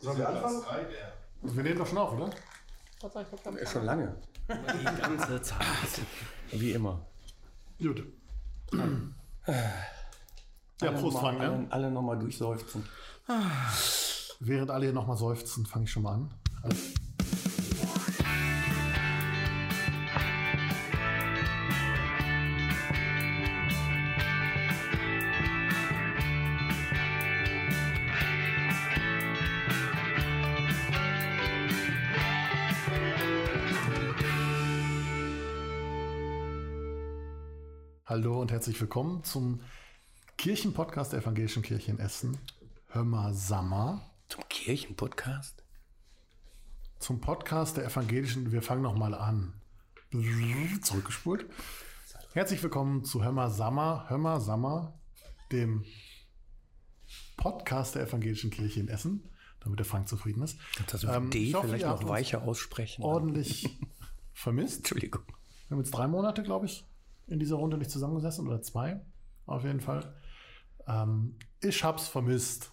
Sollen wir anfangen? Wir nehmen doch schon auf, oder? Schon lange. Die ganze Zeit. Wie immer. Gut. Ja, Prost, Frank. alle, Ne? alle nochmal durchseufzen. Während alle hier nochmal seufzen, fange ich schon mal an. Hallo herzlich willkommen zum Kirchenpodcast der Evangelischen Kirche in Essen. Hör mal Sammer. Zum Kirchenpodcast? Zum Podcast der Evangelischen. Wir fangen nochmal an. Zurückgespult. Herzlich willkommen zu Hör mal Sammer. Hör mal Sammer, dem Podcast der Evangelischen Kirche in Essen, damit der Frank zufrieden ist. Kannst du das Ähm, D hoffe, vielleicht noch weicher aussprechen? Ordentlich vermisst. Entschuldigung. Wir haben jetzt drei Monate, glaube ich, in dieser Runde nicht zusammengesessen oder zwei, auf jeden Fall. Ähm, ich hab's vermisst.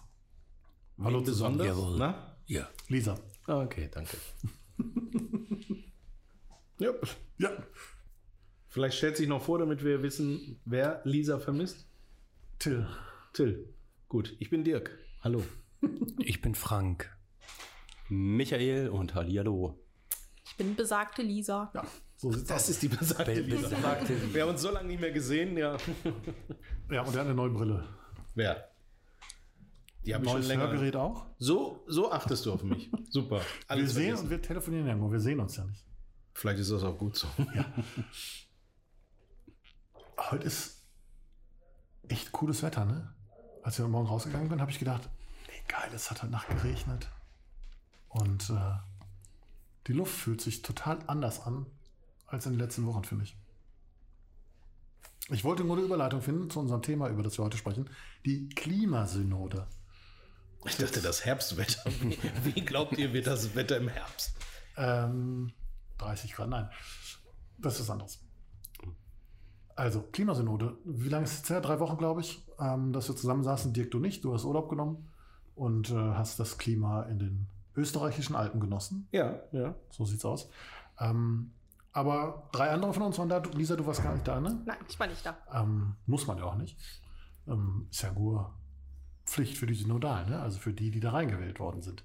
Hallo Wen zusammen. besonders? Jawohl. Na? Ja. Lisa. Okay, danke. ja, Ja. vielleicht stellt sich noch vor, damit wir wissen, wer Lisa vermisst. Till. Till. Gut, ich bin Dirk. Hallo. Ich bin Frank. Michael und Hallihallo. Ich bin besagte Lisa. Ja, so Das aus. ist die besagte Be- Lisa. besagte Lisa. Wir haben uns so lange nicht mehr gesehen, ja. Ja, und er hat eine neue Brille. Wer? Die habe ich schon Neues länger. Hörgerät auch. So, so achtest du auf mich. Super. Wir Alles sehen vergessen. und wir telefonieren ja nur. Wir sehen uns ja nicht. Vielleicht ist das auch gut so. Heute ist echt cooles Wetter, ne? Als ich heute Morgen rausgegangen bin, habe ich gedacht, nee, geil, es hat heute Nacht geregnet. Und äh, die Luft fühlt sich total anders an als in den letzten Wochen, finde ich. Ich wollte nur eine Überleitung finden zu unserem Thema, über das wir heute sprechen. Die Klimasynode. Ich dachte, das Herbstwetter. Wie, wie glaubt ihr, wird das Wetter im Herbst? Ähm, 30 Grad, nein. Das ist anderes. Also, Klimasynode. Wie lange ist es her? Drei Wochen, glaube ich, ähm, dass wir zusammensaßen. Dirk, du nicht. Du hast Urlaub genommen und äh, hast das Klima in den österreichischen Alpen genossen. Ja, ja. So sieht's aus. Ähm, aber drei andere von uns waren da. Du- Lisa, du warst gar nicht da, ne? Nein, ich war nicht da. Ähm, muss man ja auch nicht. Ähm, ist ja nur Pflicht für die Synodalen, ne? also für die, die da reingewählt worden sind.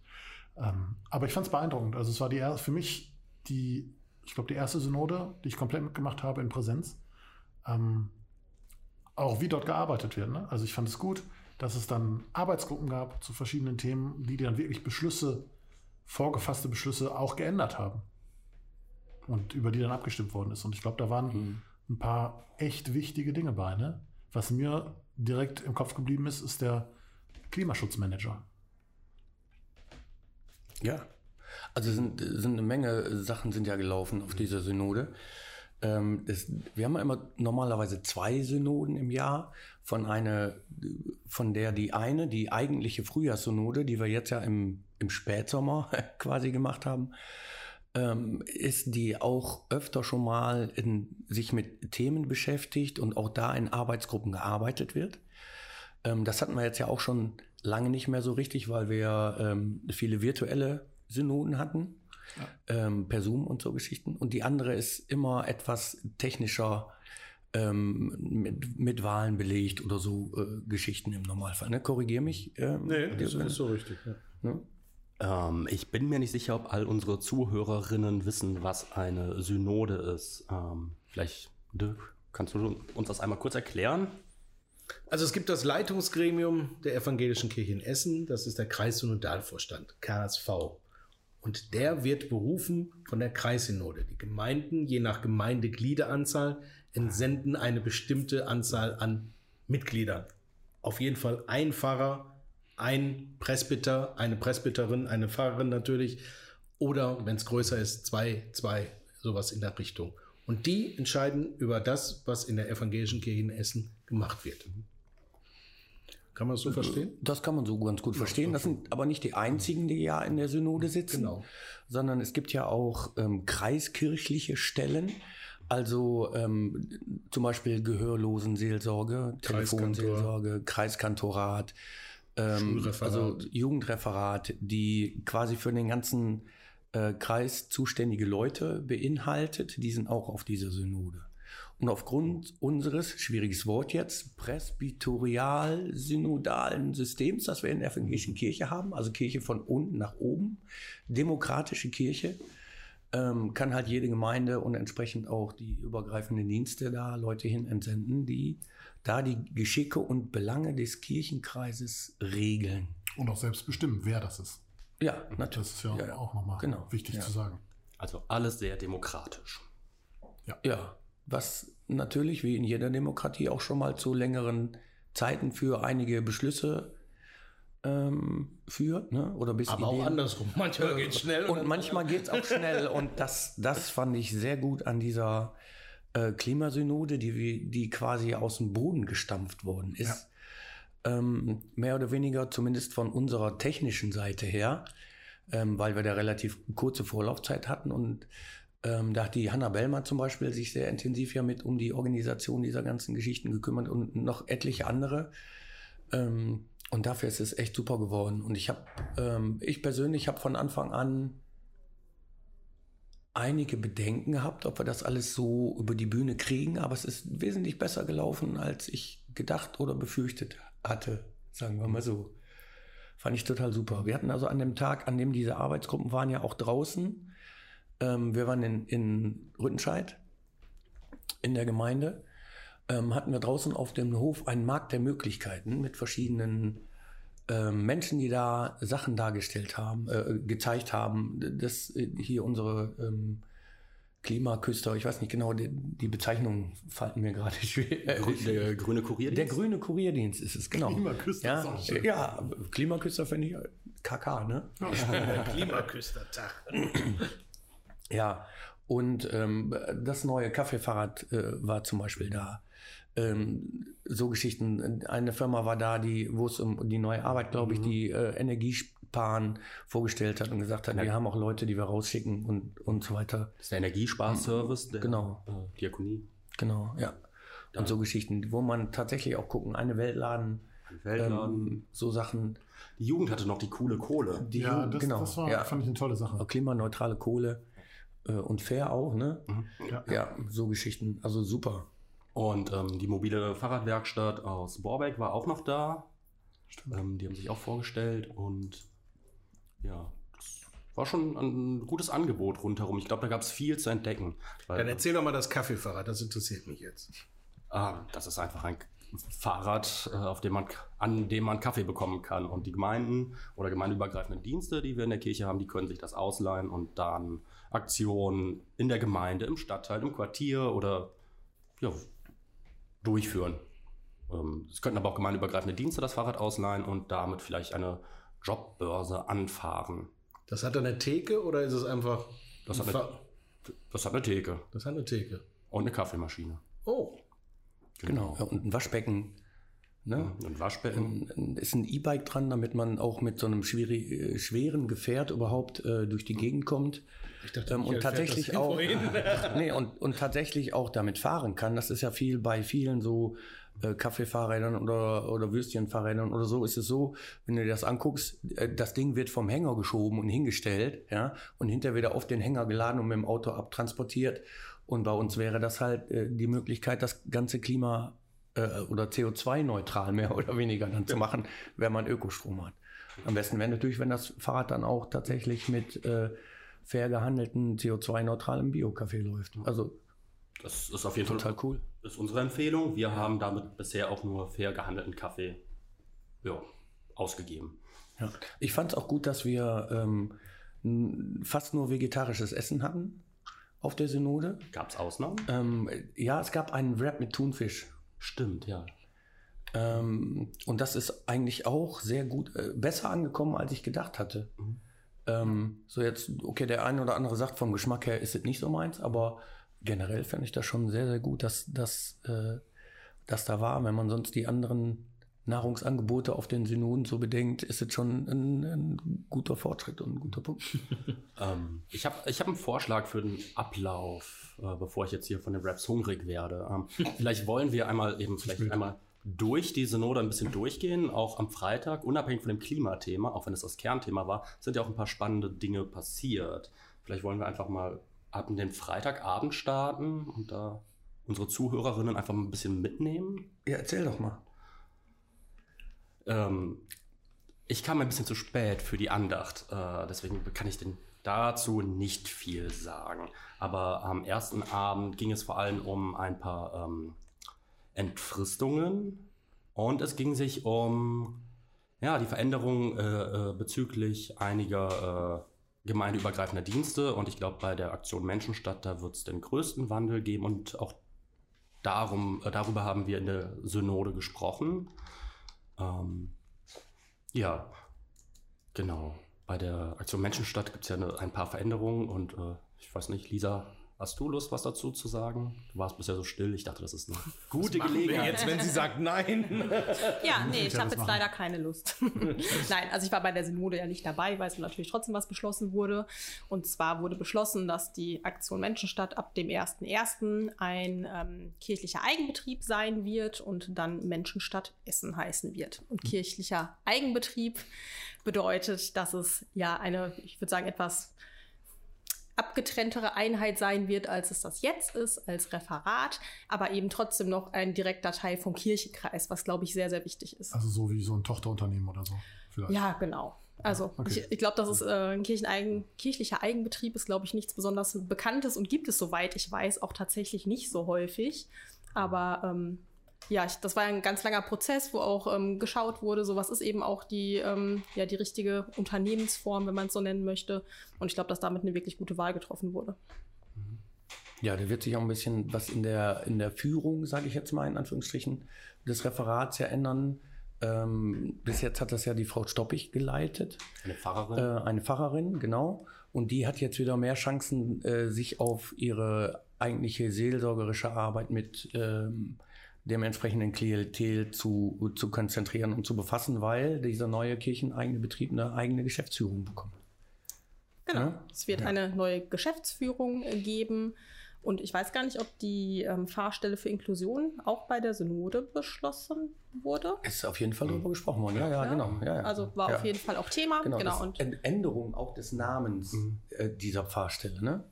Ähm, aber ich fand es beeindruckend. Also es war die erste, für mich die, ich glaube, die erste Synode, die ich komplett mitgemacht habe in Präsenz. Ähm, auch wie dort gearbeitet wird. Ne? Also ich fand es gut, dass es dann Arbeitsgruppen gab zu verschiedenen Themen, die dann wirklich Beschlüsse, vorgefasste Beschlüsse auch geändert haben. Und über die dann abgestimmt worden ist. Und ich glaube, da waren ein paar echt wichtige Dinge bei. Ne? Was mir direkt im Kopf geblieben ist, ist der Klimaschutzmanager. Ja. Also sind, sind eine Menge Sachen sind ja gelaufen auf dieser Synode. Ähm, das, wir haben ja immer normalerweise zwei Synoden im Jahr. Von einer, von der die eine, die eigentliche Frühjahrssynode, die wir jetzt ja im, im Spätsommer quasi gemacht haben, ähm, ist die auch öfter schon mal in, sich mit Themen beschäftigt und auch da in Arbeitsgruppen gearbeitet wird. Ähm, das hatten wir jetzt ja auch schon lange nicht mehr so richtig, weil wir ähm, viele virtuelle Synoden hatten, ähm, per Zoom und so Geschichten. Und die andere ist immer etwas technischer, ähm, mit, mit Wahlen belegt oder so äh, Geschichten im Normalfall. Ne? Korrigier mich. Ähm, das ist so richtig. Ja. ne? Ähm, ich bin mir nicht sicher, ob all unsere Zuhörerinnen wissen, was eine Synode ist. Ähm, vielleicht, Dirk, kannst du uns das einmal kurz erklären? Also es gibt das Leitungsgremium der Evangelischen Kirche in Essen, das ist der Kreissynodalvorstand, KSV. Und der wird berufen von der Kreissynode. Die Gemeinden, je nach Gemeindegliederanzahl, entsenden eine bestimmte Anzahl an Mitgliedern. Auf jeden Fall ein Pfarrer, ein Presbyter, eine Presbyterin, eine Pfarrerin natürlich. Oder wenn es größer ist, zwei, zwei, sowas in der Richtung. Und die entscheiden über das, was in der evangelischen Kirche in Essen gemacht wird. Kann man das so verstehen? Das kann man so ganz gut verstehen. Das sind aber nicht die einzigen, die ja in der Synode sitzen, Genau. sondern es gibt ja auch ähm, kreiskirchliche Stellen, also ähm, zum Beispiel Gehörlosenseelsorge. Telefonseelsorge, Kreiskantorat, ähm, also Jugendreferat, die quasi für den ganzen äh, Kreis zuständige Leute beinhaltet. Die sind auch auf dieser Synode. Und aufgrund unseres, schwieriges Wort jetzt, presbyterial-synodalen Systems, das wir in der evangelischen Kirche haben, also Kirche von unten nach oben, demokratische Kirche, ähm, kann halt jede Gemeinde und entsprechend auch die übergreifenden Dienste da Leute hin entsenden, die da die Geschicke und Belange des Kirchenkreises regeln. Und auch selbst bestimmen, wer das ist. Ja, natürlich. Das ist ja, auch nochmal Genau. wichtig Ja. zu sagen. Also alles sehr demokratisch. Ja, was natürlich wie in jeder Demokratie auch schon mal zu längeren Zeiten für einige Beschlüsse ähm, führt, ne? oder bis Aber auch Ideen- andersrum. Manchmal geht es schnell. Und manchmal geht es auch schnell. Und das, das fand ich sehr gut an dieser äh, Klimasynode, die, die quasi aus dem Boden gestampft worden ist. Ähm, mehr oder weniger, zumindest von unserer technischen Seite her, ähm, weil wir da relativ kurze Vorlaufzeit hatten. Und ähm, da hat die Hanna Bellmann zum Beispiel sich sehr intensiv ja mit um die Organisation dieser ganzen Geschichten gekümmert und noch etliche andere. Ähm, und dafür ist es echt super geworden. Und ich habe, ähm, ich persönlich habe von Anfang an einige Bedenken gehabt, ob wir das alles so über die Bühne kriegen, aber es ist wesentlich besser gelaufen, als ich gedacht oder befürchtet hatte, sagen wir mal so. Fand ich total super. Wir hatten also an dem Tag, an dem diese Arbeitsgruppen waren, ja auch draußen. Ähm, wir waren in, in Rüttenscheid, in der Gemeinde, ähm, hatten wir draußen auf dem Hof einen Markt der Möglichkeiten mit verschiedenen Menschen, die da Sachen dargestellt haben, äh, gezeigt haben. Das äh, hier unsere ähm, Klimaküster, ich weiß nicht genau, die, die Bezeichnung fallen mir gerade schwer. Äh, Der grüne Kurier. der grüne Kurierdienst ist es, genau. Klimaküster ja, ist auch schön. Ja, Klimaküster finde ich KK, ne? Klimaküstertag. Ja, und ähm, das neue Kaffeefahrrad äh, war zum Beispiel da. Ähm, so Geschichten. Eine Firma war da, die, wo es um die neue Arbeit, glaube ich, die äh, Energiesparen vorgestellt hat und gesagt hat, wir haben auch Leute, die wir rausschicken und, und so weiter. Das ist der Energiesparservice der Genau. äh, Diakonie. Genau, ja. Und so Geschichten, wo man tatsächlich auch gucken, eine Weltladen, Weltladen. ähm, so Sachen, Die Jugend hatte noch die coole Kohle. die ja, Jugend- das, genau, das war, ja. fand ich eine tolle Sache. klimaneutrale Kohle äh, und fair auch, ne? Ja. Ja, so Geschichten, also super. Und ähm, die mobile Fahrradwerkstatt aus Borbeck war auch noch da. Ähm, die haben sich auch vorgestellt und ja, das war schon ein gutes Angebot rundherum. Ich glaube, da gab es viel zu entdecken. Dann erzähl doch mal das Kaffeefahrrad, das interessiert mich jetzt. ah, das ist einfach ein Fahrrad, äh, auf dem man, an dem man Kaffee bekommen kann. Und die Gemeinden oder gemeindeübergreifenden Dienste, die wir in der Kirche haben, die können sich das ausleihen und dann Aktionen in der Gemeinde, im Stadtteil, im Quartier oder ja, durchführen. Ähm, Es könnten aber auch gemeindeübergreifende Dienste das Fahrrad ausleihen und damit vielleicht eine Jobbörse anfahren. Das hat eine Theke oder ist es einfach. Das hat ein eine, Fa- das hat eine Theke das hat eine Theke. und eine Kaffeemaschine. Oh. Genau. Ja, und ein Waschbecken. Ne? Ein Waschbecken. Ein- Ist ein E-Bike dran, damit man auch mit so einem schwierig, äh, schweren Gefährt überhaupt äh, durch die Gegend kommt. Ich dachte, Ähm, und tatsächlich auch nee, und, und tatsächlich auch damit fahren kann. Das ist ja viel bei vielen so äh, Kaffeefahrrädern oder, oder Würstchenfahrrädern oder so ist es so, wenn du dir das anguckst, äh, das Ding wird vom Hänger geschoben und hingestellt, ja, und hinterher wieder auf den Hänger geladen und mit dem Auto abtransportiert. Und bei uns wäre das halt äh, die Möglichkeit, das ganze Klima äh, oder CO2-neutral mehr oder weniger dann zu machen, wenn man Ökostrom hat. Am besten wäre natürlich, wenn das Fahrrad dann auch tatsächlich mit äh, fair gehandelten CO2-neutralem Bio-Kaffee läuft. Also Das ist auf jeden Fall total cool. ist unsere Empfehlung. Wir haben damit bisher auch nur fair gehandelten Kaffee ja, ausgegeben. Ja. Ich fand es auch gut, dass wir ähm, fast nur vegetarisches Essen hatten auf der Synode. Gab es Ausnahmen? Ähm, ja, es gab einen Wrap mit Thunfisch. Stimmt, ja. Ähm, und das ist eigentlich auch sehr gut, äh, besser angekommen, als ich gedacht hatte. Mhm. Ähm, so jetzt, okay, der eine oder andere sagt, vom Geschmack her ist es nicht so meins, aber generell fände ich das schon sehr, sehr gut, dass das äh, dass da war. Wenn man sonst die anderen Nahrungsangebote auf den Synoden so bedenkt, ist es schon ein, ein guter Fortschritt und ein guter Punkt. Ähm, ich habe ich hab einen Vorschlag für den Ablauf, äh, bevor ich jetzt hier von den Raps hungrig werde. Ähm, vielleicht wollen wir einmal eben vielleicht einmal durch die Synode ein bisschen durchgehen, auch am Freitag, unabhängig von dem Klimathema, auch wenn es das Kernthema war, sind ja auch ein paar spannende Dinge passiert. Vielleicht wollen wir einfach mal ab den Freitagabend starten und da unsere Zuhörerinnen einfach mal ein bisschen mitnehmen. Ja, erzähl doch mal. Ähm, ich kam ein bisschen zu spät für die Andacht, äh, deswegen kann ich den dazu nicht viel sagen. Aber am ersten Abend ging es vor allem um ein paar ähm, Entfristungen und es ging sich um ja, die Veränderung äh, äh, bezüglich einiger äh, gemeindeübergreifender Dienste. Und ich glaube, bei der Aktion Menschenstadt, da wird es den größten Wandel geben und auch darum, äh, darüber haben wir in der Synode gesprochen. Ähm, ja, genau. Bei der Aktion Menschenstadt gibt es ja eine, ein paar Veränderungen und äh, ich weiß nicht, Lisa, hast du Lust, was dazu zu sagen? Du warst bisher so still. Ich dachte, das ist eine gute Gelegenheit. Jetzt, wenn sie sagt nein. Ja, nee, ich ich habe jetzt machen. leider keine Lust. Nein, also ich war bei der Synode ja nicht dabei, weil es natürlich trotzdem was beschlossen wurde. Und zwar wurde beschlossen, dass die Aktion Menschenstadt ab dem 1.1. ein ähm, kirchlicher Eigenbetrieb sein wird und dann Menschenstadt Essen heißen wird. Und kirchlicher Eigenbetrieb bedeutet, dass es ja eine, ich würde sagen, etwas abgetrenntere Einheit sein wird, als es das jetzt ist, als Referat, aber eben trotzdem noch ein direkter Teil vom Kirchenkreis, was, glaube ich, sehr, sehr wichtig ist. Also so wie so ein Tochterunternehmen oder so. Vielleicht. Ja, genau. Also Okay. ich, ich glaube, das ist äh, ein Kircheneigen, kirchlicher Eigenbetrieb ist, glaube ich, nichts besonders Bekanntes und gibt es, soweit ich weiß, auch tatsächlich nicht so häufig. Aber ähm, ja, ich, das war ein ganz langer Prozess, wo auch ähm, geschaut wurde, so was ist eben auch die, ähm, ja, die richtige Unternehmensform, wenn man es so nennen möchte. Und ich glaube, dass damit eine wirklich gute Wahl getroffen wurde. Ja, da wird sich auch ein bisschen was in der, in der Führung, sage ich jetzt mal in Anführungsstrichen, des Referats ja ändern. Ähm, bis jetzt hat das ja die Frau Stoppig geleitet, Eine Pfarrerin. äh, eine Pfarrerin, genau. Und die hat jetzt wieder mehr Chancen, äh, sich auf ihre eigentliche seelsorgerische Arbeit mit ähm, dem entsprechenden Klientel zu, zu konzentrieren und zu befassen, weil dieser neue kircheneigene Betrieb eine eigene Geschäftsführung bekommt. Genau. Ja? Es wird eine neue Geschäftsführung äh, geben. Und ich weiß gar nicht, ob die ähm, Fahrstelle für Inklusion auch bei der Synode beschlossen wurde. Ist auf jeden Fall darüber gesprochen worden. Ja, ja, genau. Ja, ja. Also war ja. auf jeden Fall auch Thema. Genau, Genau. Und Änderung auch des Namens äh, dieser Pfarrstelle, ne?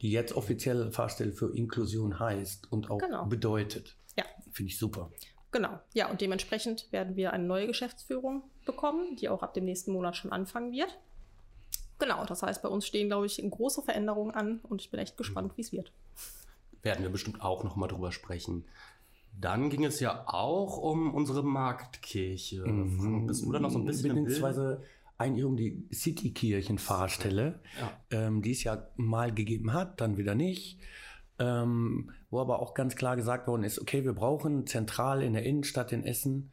die jetzt offiziell Pfarrstelle für Inklusion heißt und auch Genau. bedeutet. ja, Finde ich super. genau. Ja, und dementsprechend werden wir eine neue Geschäftsführung bekommen, die auch ab dem nächsten Monat schon anfangen wird. Genau, das heißt, bei uns stehen, glaube ich, große Veränderungen an und ich bin echt gespannt, wie es wird. werden wir bestimmt auch noch mal drüber sprechen. Dann ging es ja auch um unsere Marktkirche. Bist du da noch so ein bisschen? Beziehungsweise eigentlich um die Citykirchen-Pfarrstelle, Ja. ähm, die es ja mal gegeben hat, dann wieder nicht. Ähm, wo aber auch ganz klar gesagt worden ist, okay, wir brauchen zentral in der Innenstadt in Essen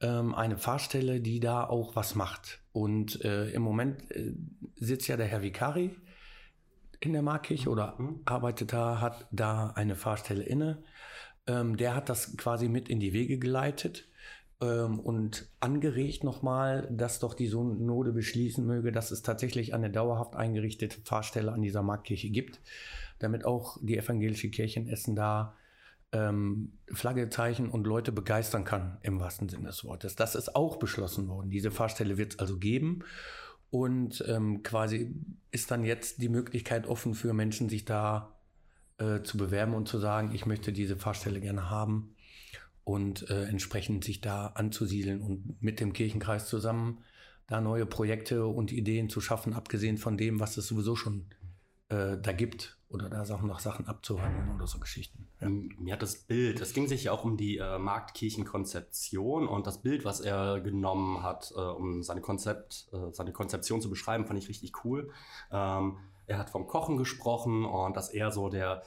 ähm, eine Pfarrstelle, die da auch was macht. Und äh, im Moment äh, sitzt ja der Herr Vikari in der Markkirche oder arbeitet da, hat da eine Pfarrstelle inne. Ähm, der hat das quasi mit in die Wege geleitet ähm, und angeregt nochmal, dass doch die Synode beschließen möge, dass es tatsächlich eine dauerhaft eingerichtete Pfarrstelle an dieser Marktkirche gibt, damit auch die evangelische Kirche in Essen da ähm, Flagge zeichnen und Leute begeistern kann, im wahrsten Sinne des Wortes. Das ist auch beschlossen worden. Diese Fahrstelle wird es also geben. Und ähm, quasi ist dann jetzt die Möglichkeit offen für Menschen, sich da äh, zu bewerben und zu sagen, ich möchte diese Fahrstelle gerne haben und äh, entsprechend sich da anzusiedeln und mit dem Kirchenkreis zusammen da neue Projekte und Ideen zu schaffen, abgesehen von dem, was es sowieso schon äh, da gibt oder da Sachen noch Sachen abzuhandeln oder so Geschichten. Ja. Mir hat das Bild, es ging sich ja auch um die äh, Marktkirchenkonzeption und das Bild, was er genommen hat, äh, um seine Konzept, äh, seine Konzeption zu beschreiben, fand ich richtig cool. Ähm, er hat vom Kochen gesprochen und dass er so der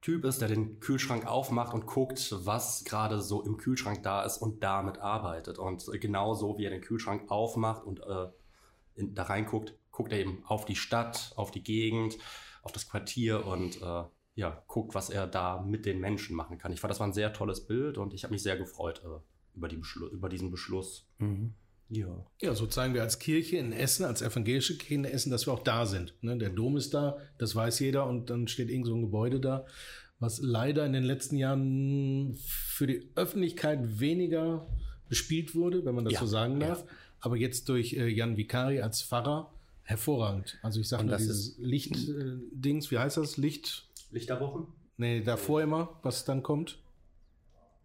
Typ ist, der den Kühlschrank aufmacht und guckt, was gerade so im Kühlschrank da ist und damit arbeitet. Und genauso wie er den Kühlschrank aufmacht und äh, in, da reinguckt, guckt er eben auf die Stadt, auf die Gegend, auf das Quartier und äh, ja, guckt, was er da mit den Menschen machen kann. Ich fand, das war ein sehr tolles Bild und ich habe mich sehr gefreut äh, über, die Beschlu über diesen Beschluss. Mhm. Ja. Ja, so zeigen wir als Kirche in Essen, als evangelische Kirche in Essen, dass wir auch da sind. Ne? Der Dom ist da, das weiß jeder und dann steht irgend so ein Gebäude da. was leider in den letzten Jahren für die Öffentlichkeit weniger bespielt wurde, wenn man das Ja, so sagen ja. darf. Aber jetzt durch äh, Jan Vikari als Pfarrer hervorragend. Also ich sage nur das dieses Licht-Dings, wie heißt das? Licht? Lichterwochen? Nee, davor immer, was dann kommt.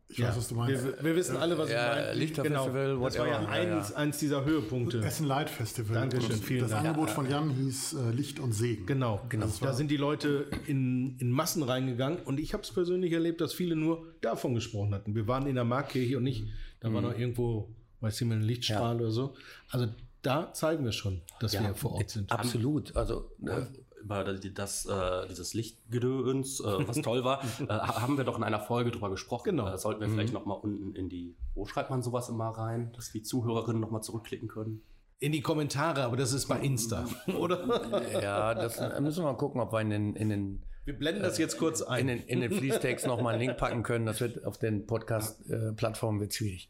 Ich weiß, was du meinst. Wir, wir wissen alle, was Ja, ich meine. Lichterfestival, Das war ja eins, Ja, eins dieser Höhepunkte. Essen Light Festival. Dankeschön, Und vielen das Dank. Angebot von Jan hieß äh, Licht und Segen. Genau, genau. Das Da sind die Leute in, in Massen reingegangen und ich habe es persönlich erlebt, dass viele nur davon gesprochen hatten. Wir waren in der Marktkirche und nicht, da war noch irgendwo, weiß ich mal, ein Lichtstrahl oder so. Also da zeigen wir schon, dass wir vor Ort sind. Absolut. Also äh, über das, äh, dieses Lichtgedöns, äh, was toll war, äh, haben wir doch in einer Folge drüber gesprochen. Genau. Äh, sollten wir vielleicht noch mal unten in die, wo schreibt man sowas immer rein, dass die Zuhörerinnen noch mal zurückklicken können? In die Kommentare, aber das ist bei Insta, oder? ja, das äh, müssen wir mal gucken, ob wir in den, in den Wir blenden das jetzt kurz in ein. den, in den Fließtext nochmal einen Link packen können. Das wird auf den Podcast-Plattformen wird schwierig.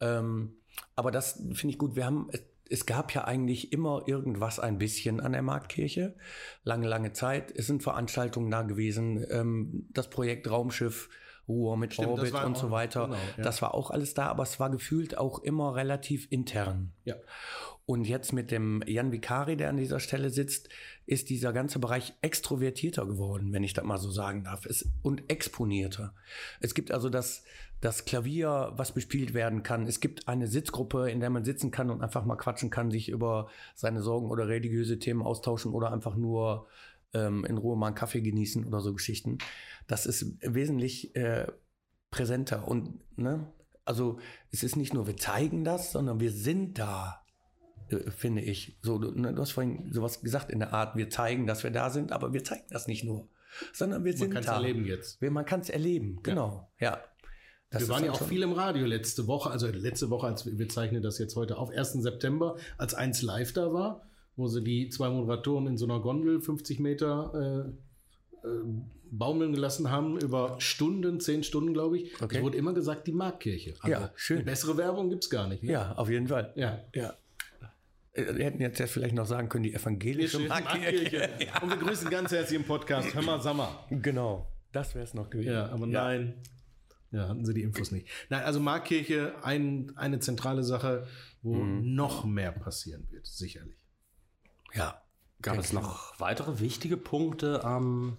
Ähm, aber das finde ich gut. Wir haben, es, gab ja eigentlich immer irgendwas ein bisschen an der Marktkirche. Lange, lange Zeit. Es sind Veranstaltungen da gewesen. Ähm, das Projekt Raumschiff, Ruhr mit Stimmt, Orbit und so weiter. genau, ja. Das war auch alles da, aber es war gefühlt auch immer relativ intern. Ja. Und jetzt mit dem Jan Vikari, der an dieser Stelle sitzt, ist dieser ganze Bereich extrovertierter geworden, wenn ich das mal so sagen darf, es, und exponierter. Es gibt also das, das Klavier, was bespielt werden kann. Es gibt eine Sitzgruppe, in der man sitzen kann und einfach mal quatschen kann, sich über seine Sorgen oder religiöse Themen austauschen oder einfach nur ähm, in Ruhe mal einen Kaffee genießen oder so Geschichten. Das ist wesentlich äh, präsenter und ne, also es ist nicht nur wir zeigen das, sondern wir sind da finde ich. So, du, ne, du hast vorhin sowas gesagt in der Art, wir zeigen, dass wir da sind, aber wir zeigen das nicht nur, sondern wir Man sind kann es da. erleben jetzt. Man kann es erleben, genau. Ja. Das wir waren ja auch viel im Radio letzte Woche, also letzte Woche, als wir, wir zeichnen das jetzt heute auf, 1. September, als eins live da war, wo sie die zwei Moderatoren in so einer Gondel 50 Meter äh, äh, baumeln gelassen haben, über Stunden, zehn Stunden, glaube ich. Okay. Es wurde immer gesagt, die Marktkirche. Also Ja, schön. Eine bessere Werbung gibt es gar nicht. Ne? Ja, auf jeden Fall. Ja. Ja. Wir hätten jetzt ja vielleicht noch sagen können, die evangelische Marktkirche. Und wir grüßen ganz herzlich im Podcast. Hör mal, Sammer. Genau. Das wäre es noch gewesen. Ja, aber nein. Ja, hatten sie die Infos nicht. Nein, also Marktkirche, ein, eine zentrale Sache, wo Mhm. noch mehr passieren wird, sicherlich. Ja. Gab es noch weitere wichtige Punkte am Ähm,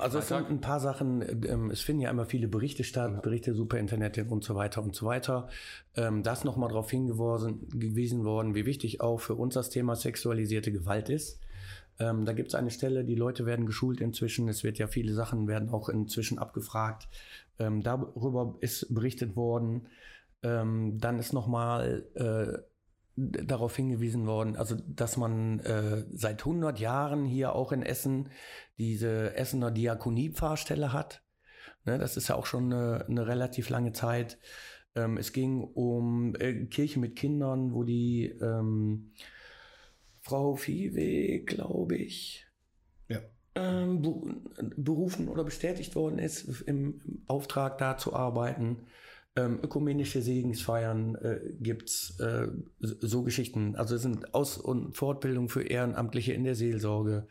also es sind ein paar Sachen, ähm, es finden ja immer viele Berichte statt, Berichte Superinternetin und so weiter und so weiter. Ähm, das nochmal darauf hingewiesen gewiesen worden, wie wichtig auch für uns das Thema sexualisierte Gewalt ist. Ähm, da gibt es eine Stelle, die Leute werden geschult inzwischen. Es wird ja viele Sachen werden auch inzwischen abgefragt. Ähm, darüber ist berichtet worden. Ähm, dann ist nochmal äh, darauf hingewiesen worden, also dass man äh, seit 100 Jahren hier auch in Essen diese Essener Diakoniepfarrstelle hat. Ne, das ist ja auch schon eine, eine relativ lange Zeit. Ähm, es ging um äh, Kirche mit Kindern, wo die ähm, Frau Viehweg, glaube ich, Ja. ähm, be berufen oder bestätigt worden ist, im, im Auftrag da zu arbeiten. Ähm, ökumenische Segensfeiern äh, gibt's äh, so so Geschichten. Also es sind Aus- und Fortbildung für Ehrenamtliche in der Seelsorge.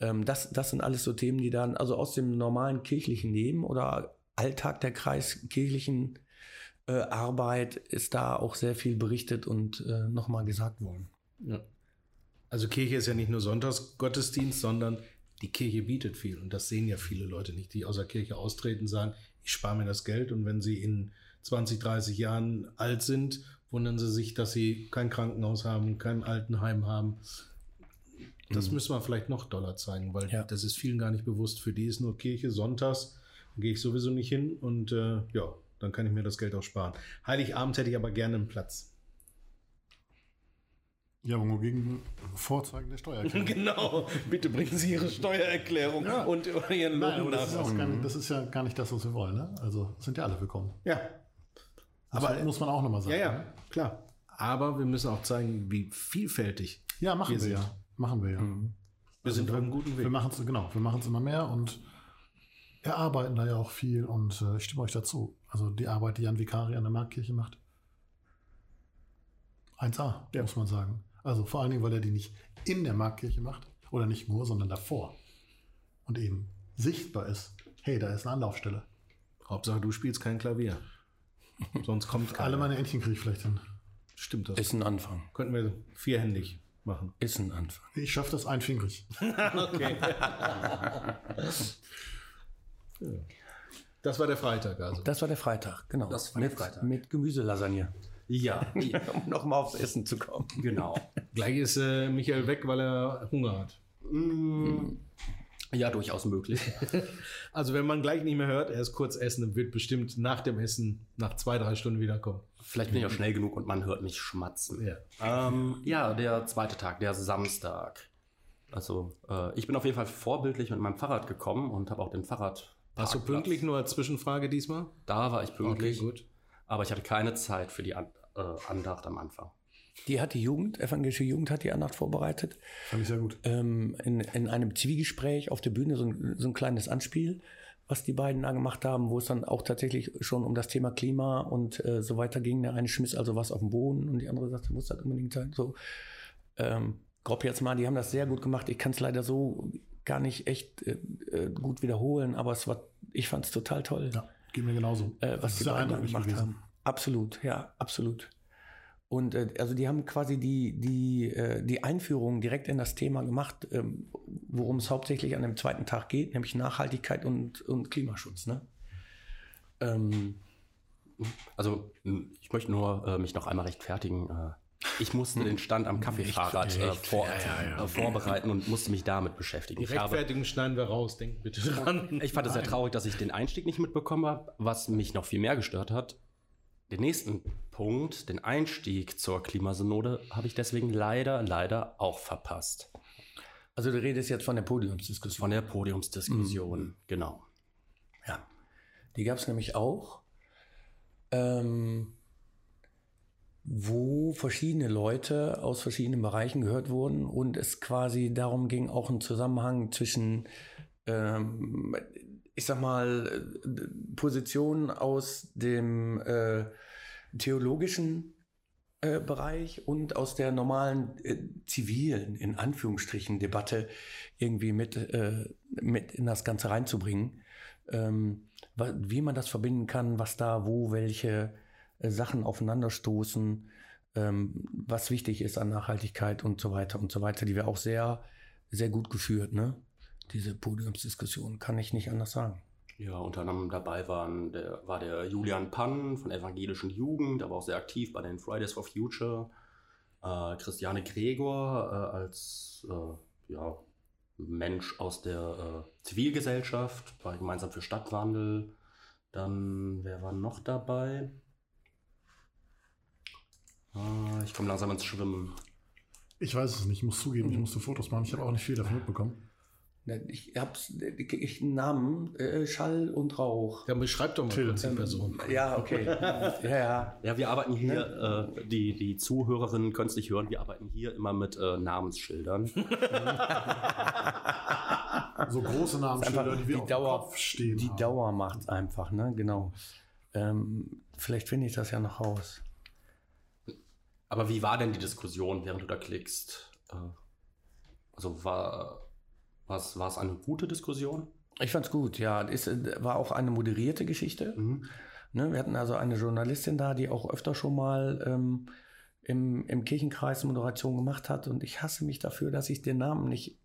Ähm, das, das sind alles so Themen, die dann also aus dem normalen kirchlichen Leben oder Alltag der kreiskirchlichen äh, Arbeit ist da auch sehr viel berichtet und äh, nochmal gesagt worden. Ja. Also Kirche ist ja nicht nur Sonntagsgottesdienst, sondern die Kirche bietet viel. Und das sehen ja viele Leute nicht, die aus der Kirche austreten, sagen, ich spare mir das Geld. Und wenn sie in 20, 30 Jahren alt sind, wundern sie sich, dass sie kein Krankenhaus haben, kein Altenheim haben. Das müssen wir vielleicht noch doller zeigen, weil Ja. das ist vielen gar nicht bewusst. Für die ist nur Kirche sonntags, gehe ich sowieso nicht hin und äh, ja, dann kann ich mir das Geld auch sparen. Heiligabend hätte ich aber gerne einen Platz. Ja, aber nur gegen Vorzeigen der Steuererklärung. Genau. Bitte bringen Sie Ihre Steuererklärung Ja. und Ihren Nein, aber das ist, gar das ist ja gar nicht das, was wir wollen. Ne? Also sind ja alle willkommen. Ja. Aber Aber muss man auch nochmal sagen. ja, ne? ja, klar. Aber wir müssen auch zeigen, wie vielfältig. Ja, machen Wir wir, sind- ja. Machen wir ja. Wir sind auf einem guten Wir Weg. machen es, genau, wir machen es immer mehr und erarbeiten da ja auch viel und äh, ich stimme euch dazu. Also die Arbeit, die Jan Vikari an der Marktkirche macht. 1A, Ja. muss man sagen. Also vor allen Dingen, weil er die nicht in der Marktkirche macht oder nicht nur, sondern davor und eben sichtbar ist hey, da ist eine Anlaufstelle. Hauptsache, du spielst kein Klavier. Sonst kommt Alle meine Entchen kriege ich vielleicht hin. Stimmt das. Ist ein Anfang. Könnten wir vierhändig machen. Ist ein Anfang. Ich schaffe das einfingrig. Okay. das war der Freitag also. Das war der Freitag, genau. Das war der mit, Freitag. Mit Gemüselasagne. Ja, um nochmal aufs Essen zu kommen. genau. Gleich ist äh, Michael weg, weil er Hunger hat. Mm, Ja, durchaus möglich. Also wenn man gleich nicht mehr hört, er ist kurz essen und wird bestimmt nach dem Essen nach zwei, drei Stunden wiederkommen. Vielleicht bin ich auch schnell genug und man hört mich schmatzen. Ja. Ähm, ja, der zweite Tag, der Samstag. Also, äh, ich bin auf jeden Fall vorbildlich mit meinem Fahrrad gekommen und habe auch den Fahrrad. Warst du pünktlich nur als Zwischenfrage diesmal? Da war ich pünktlich. Okay, gut. Aber ich hatte keine Zeit für die An äh, Andacht am Anfang. Die hat die Jugend, evangelische Jugend hat die Andacht vorbereitet. Fand ich sehr gut. ähm, in, in einem Zwiegespräch auf der Bühne so ein, so ein kleines Anspiel, was die beiden da gemacht haben, wo es dann auch tatsächlich schon um das Thema Klima und äh, so weiter ging. Der eine schmiss also was auf den Boden und die andere sagte, muss das unbedingt sein. So, ähm, grob jetzt mal, die haben das sehr gut gemacht. Ich kann es leider so gar nicht echt äh, äh, gut wiederholen, aber es war, ich fand es total toll, Ja, geht mir genauso. äh, was Das die beiden da gemacht gewesen. haben. Absolut, ja, absolut. Und äh, also die haben quasi die, die, äh, die Einführung direkt in das Thema gemacht, ähm, worum es hauptsächlich an dem zweiten Tag geht, nämlich Nachhaltigkeit und, und Klimaschutz. Ne? Ähm, Also, ich möchte nur äh, mich noch einmal rechtfertigen. Äh, ich musste den Stand am Kaffeefahrrad äh, vor, äh, vorbereiten und musste mich damit beschäftigen. Die Rechtfertigung schneiden wir raus, denkt bitte dran. Ich fand es sehr traurig, dass ich den Einstieg nicht mitbekommen habe. Was mich noch viel mehr gestört hat, den nächsten Punkt, den Einstieg zur Klimasynode, habe ich deswegen leider, leider auch verpasst. also du redest jetzt von der Podiumsdiskussion. Von der Podiumsdiskussion, genau. Ja, die gab es nämlich auch, ähm, wo verschiedene Leute aus verschiedenen Bereichen gehört wurden und es quasi darum ging, auch einen Zusammenhang zwischen, ähm, ich sag mal, äh, Positionen aus dem äh, theologischen äh, Bereich und aus der normalen äh, zivilen, in Anführungsstrichen, Debatte irgendwie mit, äh, mit in das Ganze reinzubringen. Ähm, wie man das verbinden kann, was da, wo, welche äh, Sachen aufeinanderstoßen, ähm, was wichtig ist an Nachhaltigkeit und so weiter und so weiter, die wir auch sehr, sehr gut geführt, ne? Diese Podiumsdiskussion, kann ich nicht anders sagen. Ja, unter anderem dabei waren der, war der Julian Pann von der Evangelischen Jugend, der war auch sehr aktiv bei den Fridays for Future. Äh, Christiane Gregor äh, als äh, ja, Mensch aus der äh, Zivilgesellschaft bei Gemeinsam für Stadtwandel. Dann, wer war noch dabei? Äh, ich komme langsam ins Schwimmen. Ich weiß es nicht, ich muss zugeben, ich musste Fotos machen. Ich habe auch nicht viel davon mitbekommen. Ne, Ich hab's, ich, ich Namen, äh, Schall und Rauch. Dann beschreib doch mal Till. kurz die Person. Ja, okay. ja, ja. Ja, wir arbeiten hier, äh, die, die Zuhörerinnen können es nicht hören, wir arbeiten hier immer mit äh, Namensschildern. So große Namensschilder, die wir die auf Dauer- dem Kopf stehen. Die haben. Dauer macht einfach, ne? Genau. Ähm, vielleicht finde ich das ja noch raus. Aber wie war denn die Diskussion, während du da klickst? Äh, also war, war's, war es eine gute Diskussion? Ich fand's gut, ja. Es äh, war auch eine moderierte Geschichte. Mhm. Ne? Wir hatten also eine Journalistin da, die auch öfter schon mal ähm, im, im Kirchenkreis Moderation gemacht hat. Und ich hasse mich dafür, dass ich den Namen nicht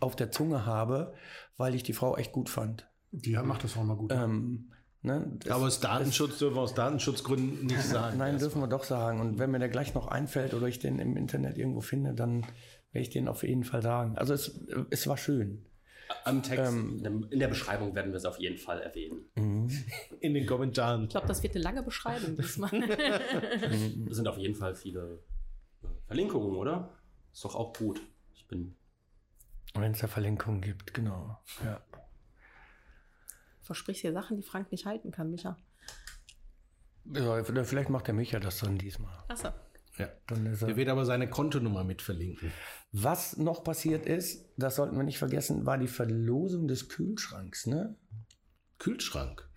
auf der Zunge habe, weil ich die Frau echt gut fand. Die macht das auch mal gut. Ähm, ne? Das- Aber aus Datenschutz dürfen wir aus Datenschutzgründen nicht sagen. Nein, dürfen wir doch sagen. Und wenn mir der gleich noch einfällt oder ich den im Internet irgendwo finde, dann werde ich den auf jeden Fall sagen. Also es, es war schön. Am Text, in der Beschreibung werden wir es auf jeden Fall erwähnen. In den Kommentaren. Ich glaube, das wird eine lange Beschreibung diesmal. Es sind auf jeden Fall viele äh, Verlinkungen, oder? Ist doch auch gut. Ich bin. Wenn es da Verlinkungen gibt, genau. Ja. Versprichst dir Sachen, die Frank nicht halten kann, Micha. Ja, vielleicht macht der Micha das dann diesmal. Achso. Ja. Dann ist er Der wird aber seine Kontonummer mit verlinken. Was noch passiert ist, das sollten wir nicht vergessen, war die Verlosung des Kühlschranks. Ne? Kühlschrank.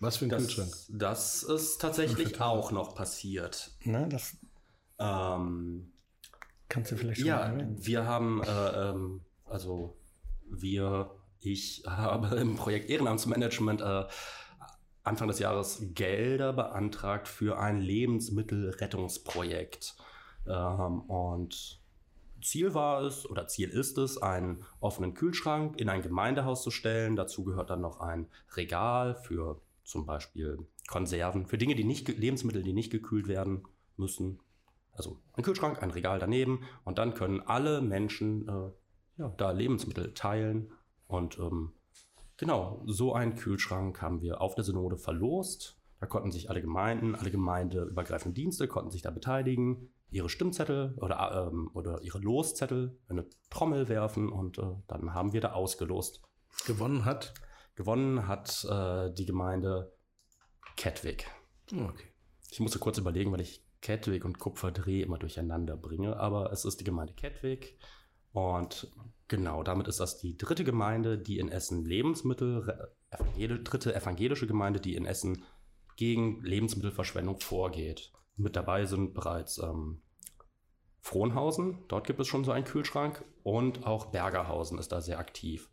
Was für ein Kühlschrank? Das, das ist tatsächlich auch noch passiert. Ne? Das Ähm, kannst du vielleicht schon Ja, mal erwähnen. wir haben, äh, ähm, also wir Ich habe im Projekt Ehrenamtsmanagement äh, Anfang des Jahres Gelder beantragt für ein Lebensmittelrettungsprojekt. Ähm, und Ziel war es oder Ziel ist es, einen offenen Kühlschrank in ein Gemeindehaus zu stellen. Dazu gehört dann noch ein Regal für zum Beispiel Konserven, für Dinge, die nicht, Lebensmittel, die nicht gekühlt werden müssen. Also ein Kühlschrank, ein Regal daneben und dann können alle Menschen äh, ja, da Lebensmittel teilen. Und ähm, genau, so einen Kühlschrank haben wir auf der Synode verlost. Da konnten sich alle Gemeinden, alle gemeindeübergreifenden Dienste konnten sich da beteiligen, ihre Stimmzettel oder, ähm, oder ihre Loszettel in eine Trommel werfen und äh, dann haben wir da ausgelost. Gewonnen hat? Gewonnen hat äh, die Gemeinde Kettwig. Okay. Ich musste kurz überlegen, weil ich Kettwig und Kupferdreh immer durcheinander bringe, aber es ist die Gemeinde Kettwig. Und genau, damit ist das die dritte Gemeinde, die in Essen Lebensmittel, evangel dritte evangelische Gemeinde, die in Essen gegen Lebensmittelverschwendung vorgeht. Mit dabei sind bereits ähm, Frohnhausen, dort gibt es schon so einen Kühlschrank, und auch Bergerhausen ist da sehr aktiv.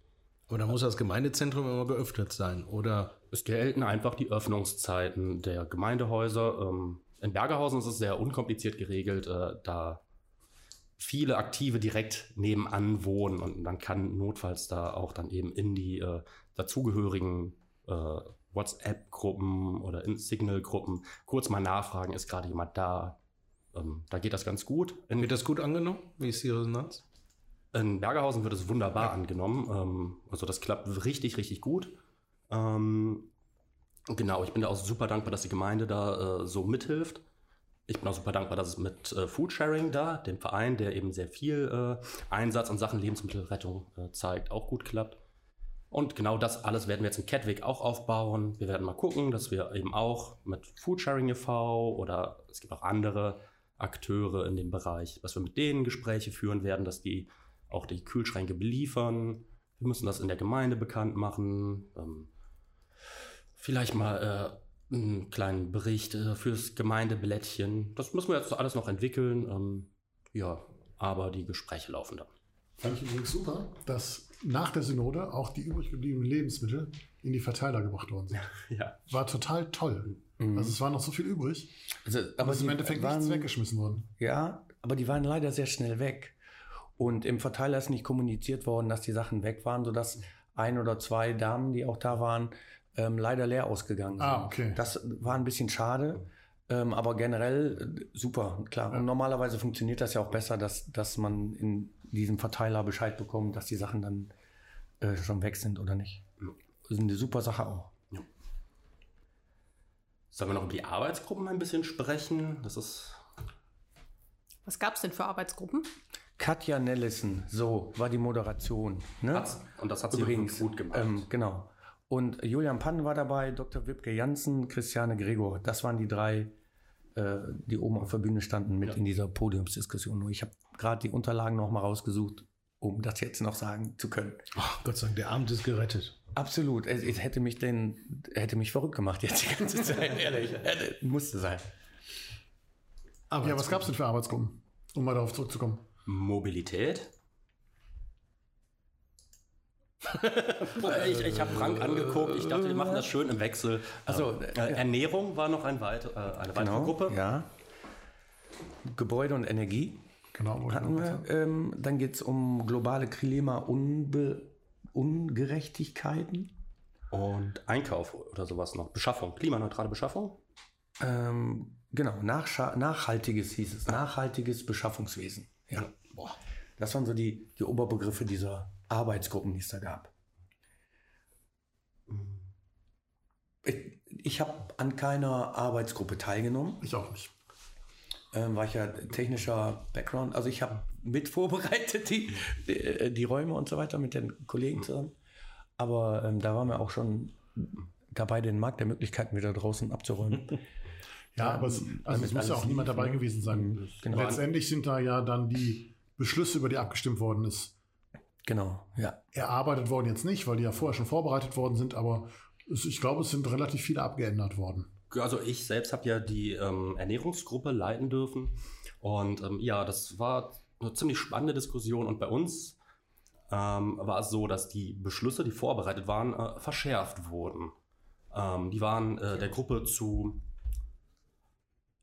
Aber da muss das Gemeindezentrum immer geöffnet sein, oder? Es gelten einfach die Öffnungszeiten der Gemeindehäuser. Ähm, in Bergerhausen ist es sehr unkompliziert geregelt, äh, da viele Aktive direkt nebenan wohnen und dann kann notfalls da auch dann eben in die äh, dazugehörigen äh, WhatsApp-Gruppen oder Signal-Gruppen kurz mal nachfragen, ist gerade jemand da? Ähm, da geht das ganz gut. In, wird das gut angenommen? Wie ist die Resonanz? In Bergerhausen wird es wunderbar ja. angenommen. Ähm, also das klappt richtig, richtig gut. Ähm, genau, ich bin da auch super dankbar, dass die Gemeinde da äh, so mithilft. Ich bin auch super dankbar, dass es mit äh, Foodsharing da, dem Verein, der eben sehr viel äh, Einsatz an Sachen Lebensmittelrettung äh, zeigt, auch gut klappt. Und genau das alles werden wir jetzt in Catwick auch aufbauen. Wir werden mal gucken, dass wir eben auch mit Foodsharing e.V. oder es gibt auch andere Akteure in dem Bereich, dass wir mit denen Gespräche führen werden, dass die auch die Kühlschränke beliefern. Wir müssen das in der Gemeinde bekannt machen. Ähm, vielleicht mal äh, einen kleinen Bericht äh, fürs Gemeindeblättchen. Das müssen wir jetzt alles noch entwickeln. Ähm, ja, aber die Gespräche laufen da. Fand ich übrigens super, dass nach der Synode auch die übrig gebliebenen Lebensmittel in die Verteiler gebracht worden sind. Ja. War total toll. Mhm. Also es war noch so viel übrig. Also, aber ist im Endeffekt waren, nichts weggeschmissen worden. Ja, aber die waren leider sehr schnell weg. Und im Verteiler ist nicht kommuniziert worden, dass die Sachen weg waren, sodass ein oder zwei Damen, die auch da waren, ähm, leider leer ausgegangen ah, sind. Ah, okay. Das war ein bisschen schade. Ähm, aber generell äh, super, klar. Ja. Und normalerweise funktioniert das ja auch besser, dass, dass man in diesem Verteiler Bescheid bekommt, dass die Sachen dann äh, schon weg sind oder nicht. Das ist eine super Sache auch. Ja. Sollen wir noch über die Arbeitsgruppen ein bisschen sprechen? Das ist. Was gab es denn für Arbeitsgruppen? Katja Nellissen, so war die Moderation. Ne? Und das hat sie übrigens gut gemacht. Ähm, genau. Und Julian Pann war dabei, Dr. Wipke Janssen, Christiane Gregor. Das waren die drei, äh, die oben auf der Bühne standen mit ja. in dieser Podiumsdiskussion. Ich habe gerade die Unterlagen noch mal rausgesucht, um das jetzt noch sagen zu können. Oh, Gott sei Dank, der Abend ist gerettet. Absolut. Es, es hätte mich denn, hätte mich verrückt gemacht jetzt die ganze Zeit, ehrlich. Musste sein. Aber ja, was gab es denn für Arbeitsgruppen, um mal darauf zurückzukommen? Mobilität. Ich ich habe Frank angeguckt, ich dachte, wir machen das schön im Wechsel. Also äh, Ernährung war noch ein weit, äh, eine weitere genau, Gruppe. Ja. Gebäude und Energie. Genau. Hatten wir. Ähm, dann geht es um globale Klima-Ungerechtigkeiten. Und Einkauf oder sowas noch. Beschaffung, klimaneutrale Beschaffung. Ähm, genau, nachhaltiges hieß es. Nachhaltiges Beschaffungswesen. Ja. Boah. Das waren so die, die Oberbegriffe dieser Arbeitsgruppen, die es da gab. Ich, ich habe an keiner Arbeitsgruppe teilgenommen. Ich auch nicht. Ähm, war ich ja technischer Background. Also ich habe mit vorbereitet die, die, die, Räume und so weiter mit den Kollegen zusammen. Aber ähm, da waren wir auch schon dabei, den Markt der Möglichkeiten wieder draußen abzuräumen. Ja, aber es, also es muss ja auch niemand dabei gewesen sein. Mhm, genau. Letztendlich sind da ja dann die Beschlüsse, über die abgestimmt worden ist. Genau, ja. Erarbeitet worden jetzt nicht, weil die ja vorher schon vorbereitet worden sind, aber es, ich glaube, es sind relativ viele abgeändert worden. Also ich selbst habe ja die ähm, Ernährungsgruppe leiten dürfen und ähm, ja, das war eine ziemlich spannende Diskussion und bei uns ähm, war es so, dass die Beschlüsse, die vorbereitet waren, äh, verschärft wurden. Ähm, die waren äh, der Gruppe zu,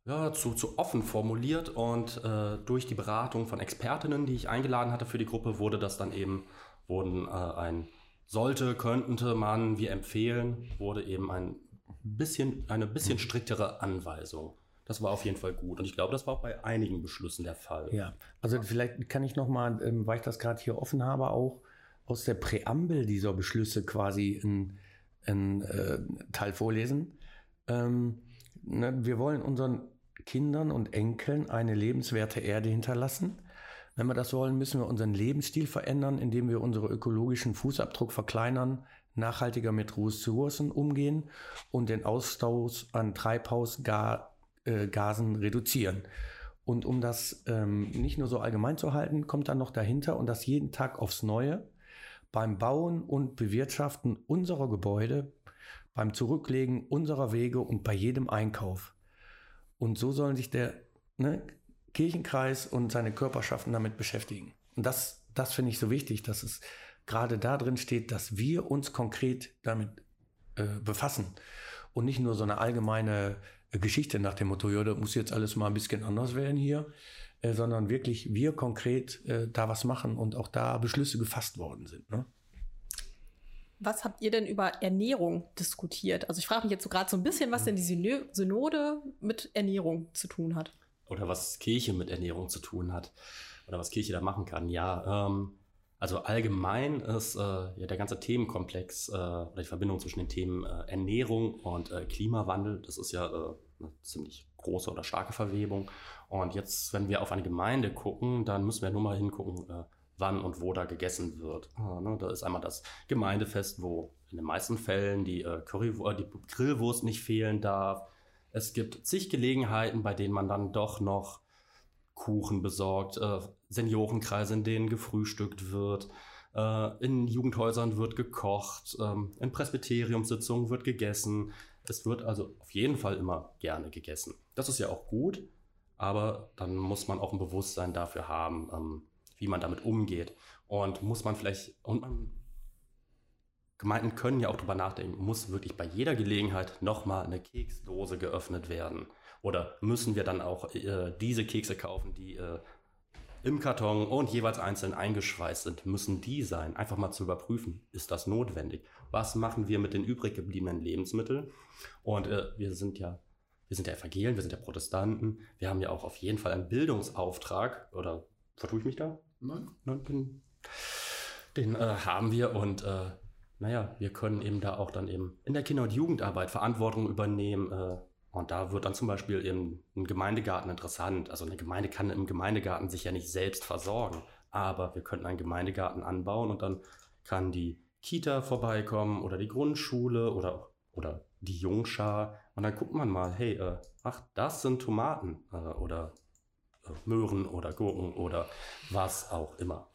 ja, zu, zu offen formuliert und äh, durch die Beratung von Expertinnen, die ich eingeladen hatte für die Gruppe, wurde das dann eben, wurden äh, ein sollte, könnte man, wir empfehlen, wurde eben ein bisschen, eine bisschen striktere Anweisung. Das war auf jeden Fall gut. Und ich glaube, das war auch bei einigen Beschlüssen der Fall. Ja, also vielleicht kann ich nochmal, ähm, weil ich das gerade hier offen habe, auch aus der Präambel dieser Beschlüsse quasi einen äh, Teil vorlesen. Ähm, ne, wir wollen unseren Kindern und Enkeln eine lebenswerte Erde hinterlassen. Wenn wir das wollen, müssen wir unseren Lebensstil verändern, indem wir unseren ökologischen Fußabdruck verkleinern, nachhaltiger mit Ressourcen umgehen und den Ausstoß an Treibhausgasen äh, reduzieren. Und um das ähm, nicht nur so allgemein zu halten, kommt dann noch dahinter und das jeden Tag aufs Neue beim Bauen und Bewirtschaften unserer Gebäude, beim Zurücklegen unserer Wege und bei jedem Einkauf. Und so sollen sich der ne, Kirchenkreis und seine Körperschaften damit beschäftigen. Und das, das finde ich so wichtig, dass es gerade da drin steht, dass wir uns konkret damit äh, befassen und nicht nur so eine allgemeine äh, Geschichte nach dem Motto, ja, das muss jetzt alles mal ein bisschen anders werden hier, äh, sondern wirklich wir konkret äh, da was machen und auch da Beschlüsse gefasst worden sind. Ne? Was habt ihr denn über Ernährung diskutiert? Also ich frage mich jetzt so gerade so ein bisschen, was denn die Synode mit Ernährung zu tun hat. Oder was Kirche mit Ernährung zu tun hat. Oder was Kirche da machen kann. Ja, ähm, also allgemein ist äh, ja der ganze Themenkomplex äh, oder die Verbindung zwischen den Themen äh, Ernährung und äh, Klimawandel, das ist ja äh, eine ziemlich große oder starke Verwebung. Und jetzt, wenn wir auf eine Gemeinde gucken, dann müssen wir nur mal hingucken, äh, wann und wo da gegessen wird. Ne, da ist einmal das Gemeindefest, wo in den meisten Fällen die, Curry, die Grillwurst nicht fehlen darf. Es gibt zig Gelegenheiten, bei denen man dann doch noch Kuchen besorgt, äh, Seniorenkreise, in denen gefrühstückt wird, äh, in Jugendhäusern wird gekocht, ähm, in Presbyteriumssitzungen wird gegessen. Es wird also auf jeden Fall immer gerne gegessen. Das ist ja auch gut, aber dann muss man auch ein Bewusstsein dafür haben, ähm, wie man damit umgeht. Und muss man vielleicht, und man, Gemeinden können ja auch drüber nachdenken, muss wirklich bei jeder Gelegenheit nochmal eine Keksdose geöffnet werden? Oder müssen wir dann auch äh, diese Kekse kaufen, die äh, im Karton und jeweils einzeln eingeschweißt sind? Müssen die sein? Einfach mal zu überprüfen, ist das notwendig? Was machen wir mit den übrig gebliebenen Lebensmitteln? Und äh, wir sind ja wir sind ja Evangelien, wir sind ja Protestanten. Wir haben ja auch auf jeden Fall einen Bildungsauftrag. Oder vertue ich mich da? Nein. Nein den, den äh, haben wir und äh, naja, wir können eben da auch dann eben in der Kinder- und Jugendarbeit Verantwortung übernehmen, äh, und da wird dann zum Beispiel eben ein Gemeindegarten interessant. Also eine Gemeinde kann im Gemeindegarten sich ja nicht selbst versorgen. Aber wir könnten einen Gemeindegarten anbauen und dann kann die Kita vorbeikommen oder die Grundschule oder, oder die Jungschar. Und dann guckt man mal, hey, äh, ach, das sind Tomaten äh, oder Möhren oder Gurken oder was auch immer.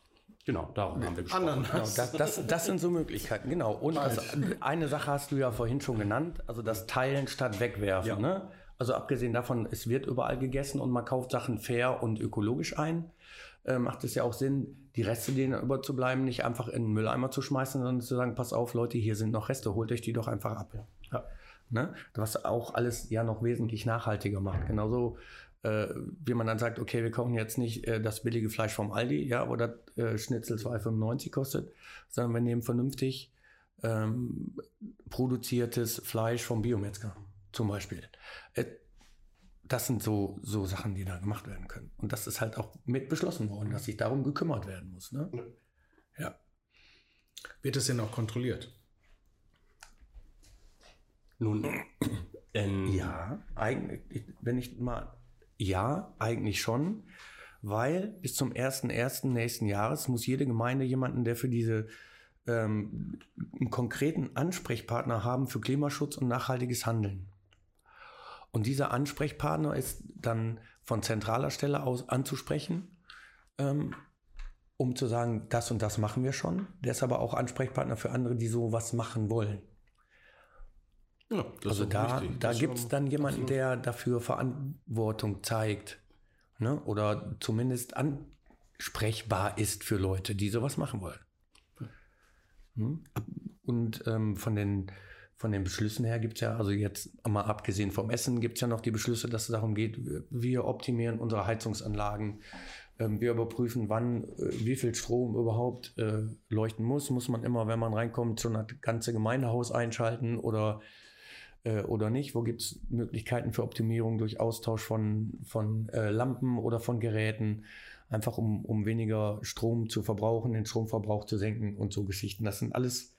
Genau, darum haben wir gesprochen. Genau, das, das, das, sind so Möglichkeiten, genau. Und das, eine Sache hast du ja vorhin schon genannt, also das Teilen statt Wegwerfen. Ja. Ne? Also abgesehen davon, es wird überall gegessen und man kauft Sachen fair und ökologisch ein, äh, macht es ja auch Sinn, die Reste, denen überzubleiben, nicht einfach in den Mülleimer zu schmeißen, sondern zu sagen, pass auf, Leute, hier sind noch Reste, holt euch die doch einfach ab. Ja. Ne? Was auch alles ja noch wesentlich nachhaltiger macht. Genauso äh, wie man dann sagt, okay, wir kaufen jetzt nicht äh, das billige Fleisch vom Aldi, ja, wo das äh, Schnitzel 2,95 kostet, sondern wir nehmen vernünftig ähm, produziertes Fleisch vom Biometzger zum Beispiel. Äh, das sind so, so Sachen, die da gemacht werden können. Und das ist halt auch mit beschlossen worden, dass sich darum gekümmert werden muss. Ne? Ja. Wird das denn auch kontrolliert? Nun, ähm, ja, eigentlich, wenn ich mal ja, eigentlich schon, weil bis zum 1.1. nächsten Jahres muss jede Gemeinde jemanden, der für diese ähm, einen konkreten Ansprechpartner haben für Klimaschutz und nachhaltiges Handeln. Und dieser Ansprechpartner ist dann von zentraler Stelle aus anzusprechen, ähm, um zu sagen, das und das machen wir schon. Der ist aber auch Ansprechpartner für andere, die so was machen wollen. Ja, also da, da gibt es dann jemanden, absolut. der dafür Verantwortung zeigt. Ne? Oder zumindest ansprechbar ist für Leute, die sowas machen wollen. Hm? Und ähm, von den von den Beschlüssen her gibt es ja, also jetzt mal abgesehen vom Essen, gibt es ja noch die Beschlüsse, dass es darum geht, wir optimieren unsere Heizungsanlagen. Ähm, wir überprüfen, wann, äh, wie viel Strom überhaupt äh, leuchten muss. Muss man immer, wenn man reinkommt, schon das ganze Gemeindehaus einschalten oder, äh, oder nicht? Wo gibt es Möglichkeiten für Optimierung durch Austausch von, von äh, Lampen oder von Geräten? Einfach um, um weniger Strom zu verbrauchen, den Stromverbrauch zu senken und so Geschichten. Das sind alles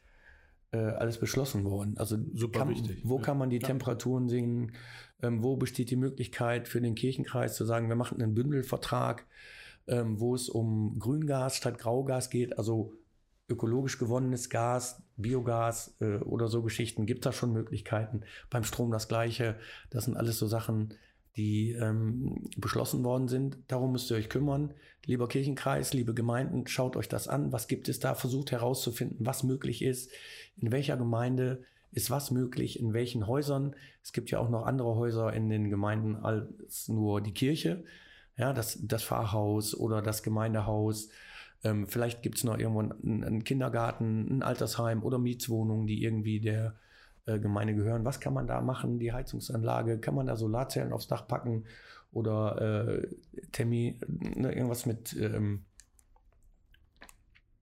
äh, alles beschlossen worden. Also Super kann, wichtig, wo ja. kann man die Temperaturen sehen? Ähm, wo besteht die Möglichkeit für den Kirchenkreis zu sagen, wir machen einen Bündelvertrag, ähm, wo es um Grüngas statt Graugas geht, also ökologisch gewonnenes Gas, Biogas äh, oder so Geschichten. Gibt da schon Möglichkeiten? Beim Strom das Gleiche. Das sind alles so Sachen, die ähm, beschlossen worden sind. Darum müsst ihr euch kümmern. Lieber Kirchenkreis, liebe Gemeinden, schaut euch das an. Was gibt es da? Versucht herauszufinden, was möglich ist. In welcher Gemeinde ist was möglich? In welchen Häusern? Es gibt ja auch noch andere Häuser in den Gemeinden als nur die Kirche. Ja, das, das Pfarrhaus oder das Gemeindehaus. Ähm, vielleicht gibt es noch irgendwo einen, einen Kindergarten, ein Altersheim oder Mietswohnungen, die irgendwie der äh, Gemeinde gehören. Was kann man da machen? Die Heizungsanlage, kann man da Solarzellen aufs Dach packen oder äh, Termi, ne, irgendwas mit ähm,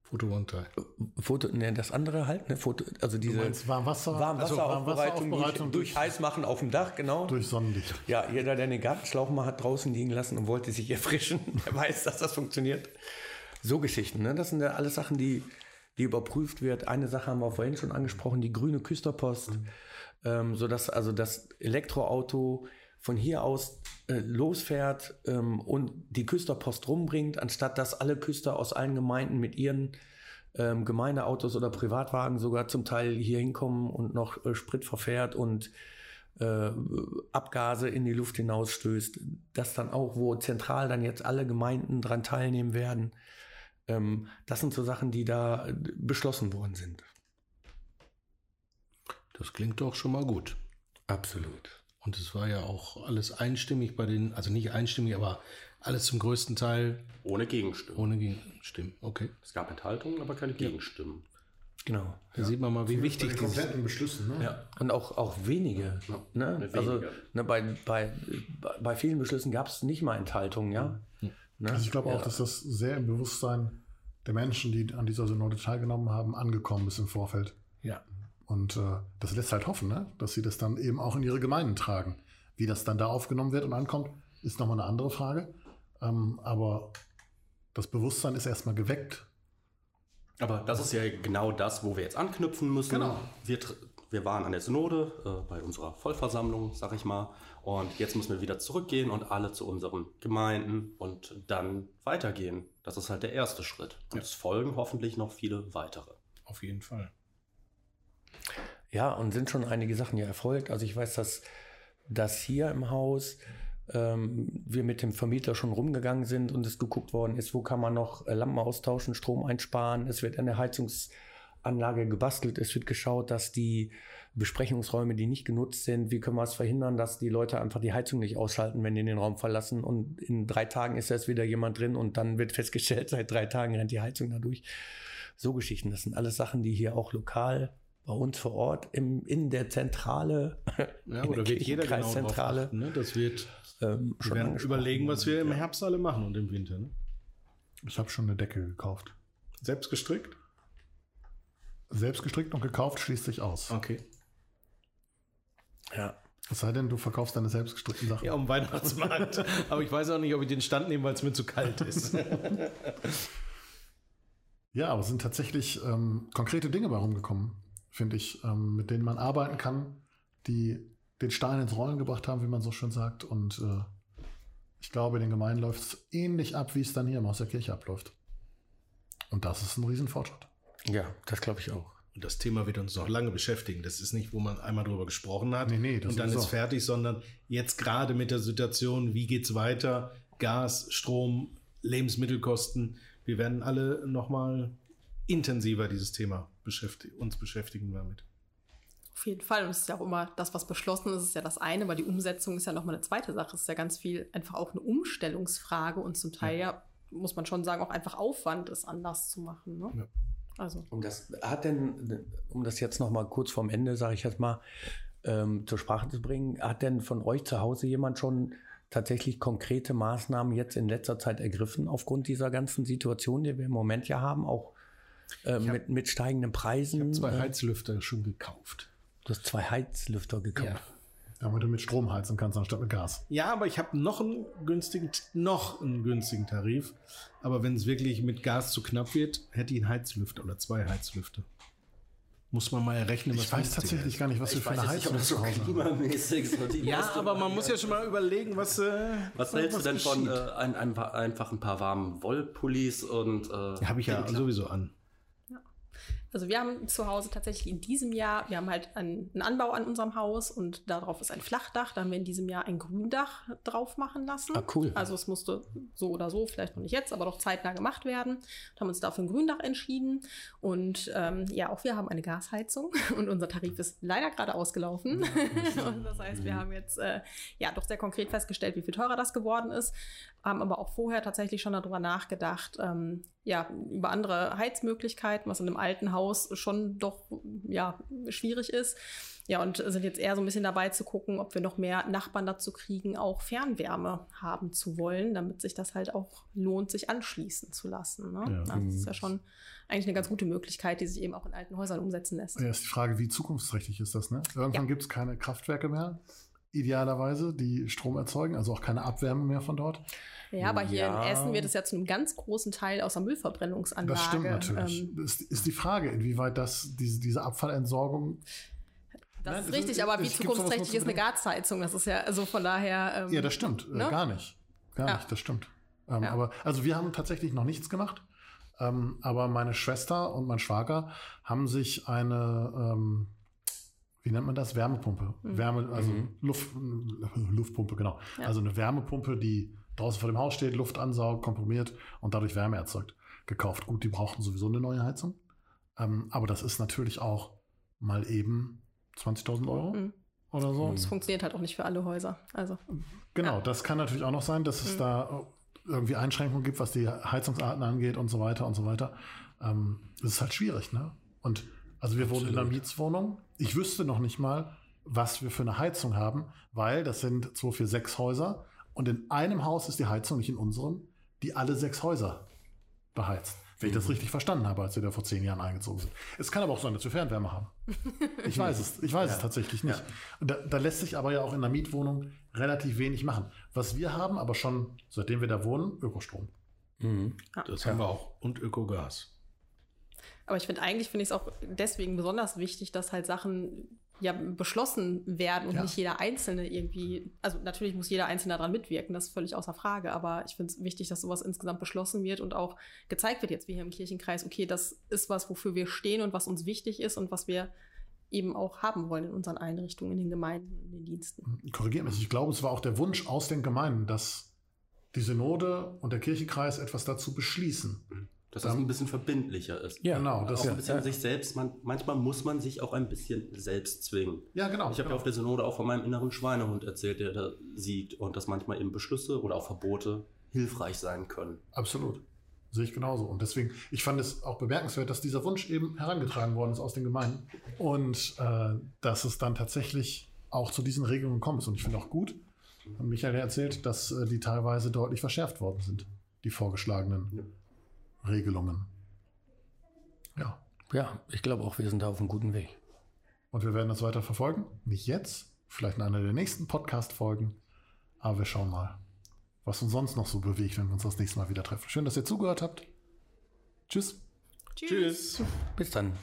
Photovoltaik. Foto, ne, das andere halt, ne, Foto, also diese Warmwasser, Warmwasseraufbereitung Warmwasseraufbereitung durch, durch heiß machen auf dem Dach, genau. durch Sonnenlicht. Ja, jeder, der den Gartenschlauch mal hat draußen liegen lassen und wollte sich erfrischen, der weiß, dass das funktioniert. So Geschichten, ne? das sind ja alles Sachen, die, die überprüft wird. Eine Sache haben wir vorhin schon angesprochen, die grüne Küsterpost, ähm, sodass also das Elektroauto von hier aus äh, losfährt ähm, und die Küsterpost rumbringt, anstatt dass alle Küster aus allen Gemeinden mit ihren ähm, Gemeindeautos oder Privatwagen sogar zum Teil hier hinkommen und noch äh, Sprit verfährt und äh, Abgase in die Luft hinausstößt. Das dann auch, wo zentral dann jetzt alle Gemeinden dran teilnehmen werden. Ähm, das sind so Sachen, die da äh, beschlossen worden sind. Das klingt doch schon mal gut. Absolut. Und es war ja auch alles einstimmig bei den, also nicht einstimmig, aber alles zum größten Teil Ohne Gegenstimmen. ohne Gegenstimmen. Okay. Es gab Enthaltungen, aber keine Gegenstimmen. Genau. Da sieht man mal, wie wichtig die dieses kompletten Beschlüssen. Ne? Ja, und auch, auch wenige. Ne? Weniger. Also ne, bei, bei, bei vielen Beschlüssen gab es nicht mal Enthaltungen, ja. Ne? Also ich glaube ja. auch, dass das sehr im Bewusstsein der Menschen, die an dieser Synode teilgenommen haben, angekommen ist im Vorfeld. Ja. Und äh, das lässt halt hoffen, ne? dass sie das dann eben auch in ihre Gemeinden tragen. Wie das dann da aufgenommen wird und ankommt, ist nochmal eine andere Frage. Ähm, aber das Bewusstsein ist erstmal geweckt. Aber das ist ja genau das, wo wir jetzt anknüpfen müssen. Genau. Wir, wir waren an der Synode, äh, bei unserer Vollversammlung, sag ich mal. Und jetzt müssen wir wieder zurückgehen und alle zu unseren Gemeinden und dann weitergehen. Das ist halt der erste Schritt. Und es folgen hoffentlich noch viele weitere. Auf jeden Fall. Ja, und sind schon einige Sachen ja erfolgt. Also ich weiß, dass, dass hier im Haus ähm, wir mit dem Vermieter schon rumgegangen sind und es geguckt worden ist, wo kann man noch äh, Lampen austauschen, Strom einsparen. Es wird an der Heizungsanlage gebastelt. Es wird geschaut, dass die Besprechungsräume, die nicht genutzt sind, wie können wir es verhindern, dass die Leute einfach die Heizung nicht ausschalten, wenn die den Raum verlassen und in drei Tagen ist erst wieder jemand drin und dann wird festgestellt, seit drei Tagen rennt die Heizung dadurch. So Geschichten, das sind alles Sachen, die hier auch lokal bei uns vor Ort im, in der Zentrale, Ja, in oder der wird jeder genau achten, ne? Das wird, ähm, wir schon überlegen, was wir im Herbst alle machen und im Winter. Ne? Ich habe schon eine Decke gekauft. Selbst gestrickt? Selbst gestrickt und gekauft schließt sich aus. Okay. Ja. Es sei denn, du verkaufst deine selbstgestrickten Sachen. Ja, am Weihnachtsmarkt. Aber ich weiß auch nicht, ob ich den Stand nehme, weil es mir zu kalt ist. Ja, aber es sind tatsächlich ähm, konkrete Dinge bei rumgekommen, finde ich, ähm, mit denen man arbeiten kann, die den Stein ins Rollen gebracht haben, wie man so schön sagt. Und äh, ich glaube, in den Gemeinden läuft es ähnlich ab, wie es dann hier im Haus der Kirche abläuft. Und das ist ein Riesenfortschritt. Ja, das glaube ich auch. Und das Thema wird uns noch lange beschäftigen. Das ist nicht, wo man einmal drüber gesprochen hat Nee, nee, das und dann ist fertig, sondern jetzt gerade mit der Situation, wie geht's weiter? Gas, Strom, Lebensmittelkosten. Wir werden alle nochmal intensiver dieses Thema beschäftigen, uns beschäftigen damit. Auf jeden Fall. Und es ist ja auch immer das, was beschlossen ist, ist ja das eine, aber die Umsetzung ist ja nochmal eine zweite Sache. Es ist ja ganz viel einfach auch eine Umstellungsfrage und zum Teil ja, muss man schon sagen, auch einfach Aufwand, es anders zu machen. Ne? Ja. Also Und das hat denn, um das jetzt noch mal kurz vorm Ende, sage ich jetzt mal, ähm, zur Sprache zu bringen, hat denn von euch zu Hause jemand schon tatsächlich konkrete Maßnahmen jetzt in letzter Zeit ergriffen aufgrund dieser ganzen Situation, die wir im Moment ja haben, auch äh, mit, mit steigenden Preisen? Zwei Äh, Heizlüfter schon gekauft. Du hast zwei Heizlüfter gekauft. Damit du mit Strom heizen kannst, anstatt mit Gas. Ja, aber ich habe noch einen günstigen, noch einen günstigen Tarif. Aber wenn es wirklich mit Gas zu knapp wird, hätte ich einen Heizlüfter oder zwei Heizlüfter. Muss man mal errechnen, Ich weiß tatsächlich ist. gar nicht, was wir Ich für eine Heizung das zu so haben. klimamäßig so die Ja, aber man muss ja schon mal überlegen, was. Äh, Was hältst du denn von geschieht. äh, ein, ein, einfach ein paar warmen Wollpullis und äh, Habe ich ja sowieso an. Also wir haben zu Hause tatsächlich in diesem Jahr, wir haben halt einen, einen Anbau an unserem Haus und darauf ist ein Flachdach. Da haben wir in diesem Jahr ein Gründach drauf machen lassen. Ah, cool. Also es musste so oder so, vielleicht noch nicht jetzt, aber doch zeitnah gemacht werden. Und haben uns dafür ein Gründach entschieden. Und ähm, ja, auch wir haben eine Gasheizung und unser Tarif ist leider gerade ausgelaufen. und das heißt, wir haben jetzt äh, ja doch sehr konkret festgestellt, wie viel teurer das geworden ist. Haben aber auch vorher tatsächlich schon darüber nachgedacht, ähm, ja, über andere Heizmöglichkeiten, was in einem alten Haus schon doch ja, schwierig ist. Ja, und sind jetzt eher so ein bisschen dabei zu gucken, ob wir noch mehr Nachbarn dazu kriegen, auch Fernwärme haben zu wollen, damit sich das halt auch lohnt, sich anschließen zu lassen. Ne? Ja. Also das ist ja schon eigentlich eine ganz gute Möglichkeit, die sich eben auch in alten Häusern umsetzen lässt. Ja, ist die Frage, wie zukunftsträchtig ist das, ne? Irgendwann Ja. gibt es keine Kraftwerke mehr, idealerweise, die Strom erzeugen, also auch keine Abwärme mehr von dort. Ja, aber hier Ja. in Essen wird es ja zu einem ganz großen Teil aus der Müllverbrennungsanlage. Das stimmt natürlich. ähm, ist, ist die Frage, inwieweit das, diese, diese Abfallentsorgung. das Nein, ist richtig, ist- aber wie zukunftsträchtig ist eine zu Gasheizung? Das ist ja, also von daher. Ähm, Ja, das stimmt. Äh, Ne? gar nicht. Gar Ja. nicht, das stimmt. Ähm, Ja. Aber also wir haben tatsächlich noch nichts gemacht. Ähm, aber meine Schwester und mein Schwager haben sich eine, ähm, wie nennt man das? Wärmepumpe. Wärme, also Luft, Luftpumpe, genau. Ja. Also eine Wärmepumpe, die draußen vor dem Haus steht, Luft ansaugt, komprimiert und dadurch Wärme erzeugt. Gekauft. Gut, die brauchten sowieso eine neue Heizung. Ähm, aber das ist natürlich auch mal eben 20.000 Euro Mhm. oder so. Das funktioniert halt auch nicht für alle Häuser. Also, Genau, Ja. das kann natürlich auch noch sein, dass es Mhm. da irgendwie Einschränkungen gibt, was die Heizungsarten angeht und so weiter und so weiter. Ähm, das ist halt schwierig, ne? Und also wir wohnen in einer Absolut. Mietswohnung. Ich wüsste noch nicht mal, was wir für eine Heizung haben, weil das sind zwei, vier, sechs Häuser und in einem Haus ist die Heizung, nicht in unserem, die alle sechs Häuser beheizt. Wenn ich Mhm. das richtig verstanden habe, als wir da vor zehn Jahren eingezogen sind. Es kann aber auch sein, dass wir Fernwärme haben. Ich weiß es. Ich weiß es tatsächlich nicht. Und Da, da lässt sich aber ja auch in einer Mietwohnung relativ wenig machen. Was wir haben, aber schon seitdem wir da wohnen, Ökostrom. Mhm. Das haben wir auch. Und Ökogas. aber ich finde eigentlich finde ich es auch deswegen besonders wichtig, dass halt Sachen ja beschlossen werden und Ja. nicht jeder Einzelne irgendwie, also natürlich muss jeder Einzelne daran mitwirken, das ist völlig außer Frage, aber ich finde es wichtig, dass sowas insgesamt beschlossen wird und auch gezeigt wird jetzt wie hier im Kirchenkreis, okay, das ist was, wofür wir stehen und was uns wichtig ist und was wir eben auch haben wollen in unseren Einrichtungen, in den Gemeinden, in den Diensten. Korrigiert mich. Ich glaube, es war auch der Wunsch aus den Gemeinden, dass die Synode und der Kirchenkreis etwas dazu beschließen. Dass das ein bisschen verbindlicher ist. Ja, Genau, das auch ja, ein bisschen ja. sich selbst, man, manchmal muss man sich auch ein bisschen selbst zwingen. ja genau. Ich habe ja genau. auf der Synode auch von meinem inneren Schweinehund erzählt, der da siegt und dass manchmal eben Beschlüsse oder auch Verbote hilfreich sein können. Absolut. Sehe ich genauso. Und deswegen, ich fand es auch bemerkenswert, dass dieser Wunsch eben herangetragen worden ist aus den Gemeinden. Und äh, dass es dann tatsächlich auch zu diesen Regelungen ist. Und ich finde auch gut, Michael ja erzählt, dass äh, die teilweise deutlich verschärft worden sind, die vorgeschlagenen Ja. Regelungen. Ja. ja, ich glaube auch, wir sind da auf einem guten Weg. Und wir werden das weiter verfolgen. Nicht jetzt, vielleicht in einer der nächsten Podcast-Folgen. Aber wir schauen mal, was uns sonst noch so bewegt, wenn wir uns das nächste Mal wieder treffen. Schön, dass ihr zugehört habt. Tschüss. Tschüss. Bis dann.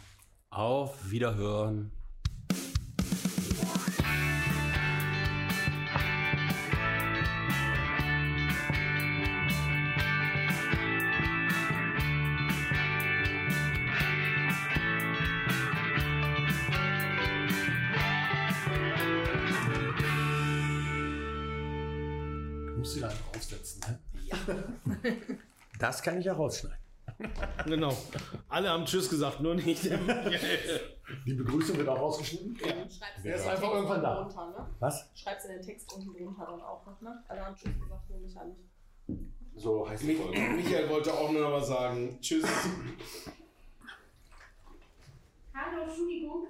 Auf Wiederhören. Das kann ich ja rausschneiden. Genau. Alle haben Tschüss gesagt, nur nicht der Michael. Die Begrüßung wird auch rausgeschnitten. Schreib's Der ist einfach irgendwann da. Runter, ne? Was? Schreib's in den Text unten drunter dann auch noch, ne? Alle haben Tschüss gesagt, nur mich nicht. So heißt Michael wollte auch nur noch was sagen. Tschüss. Hallo, Entschuldigung.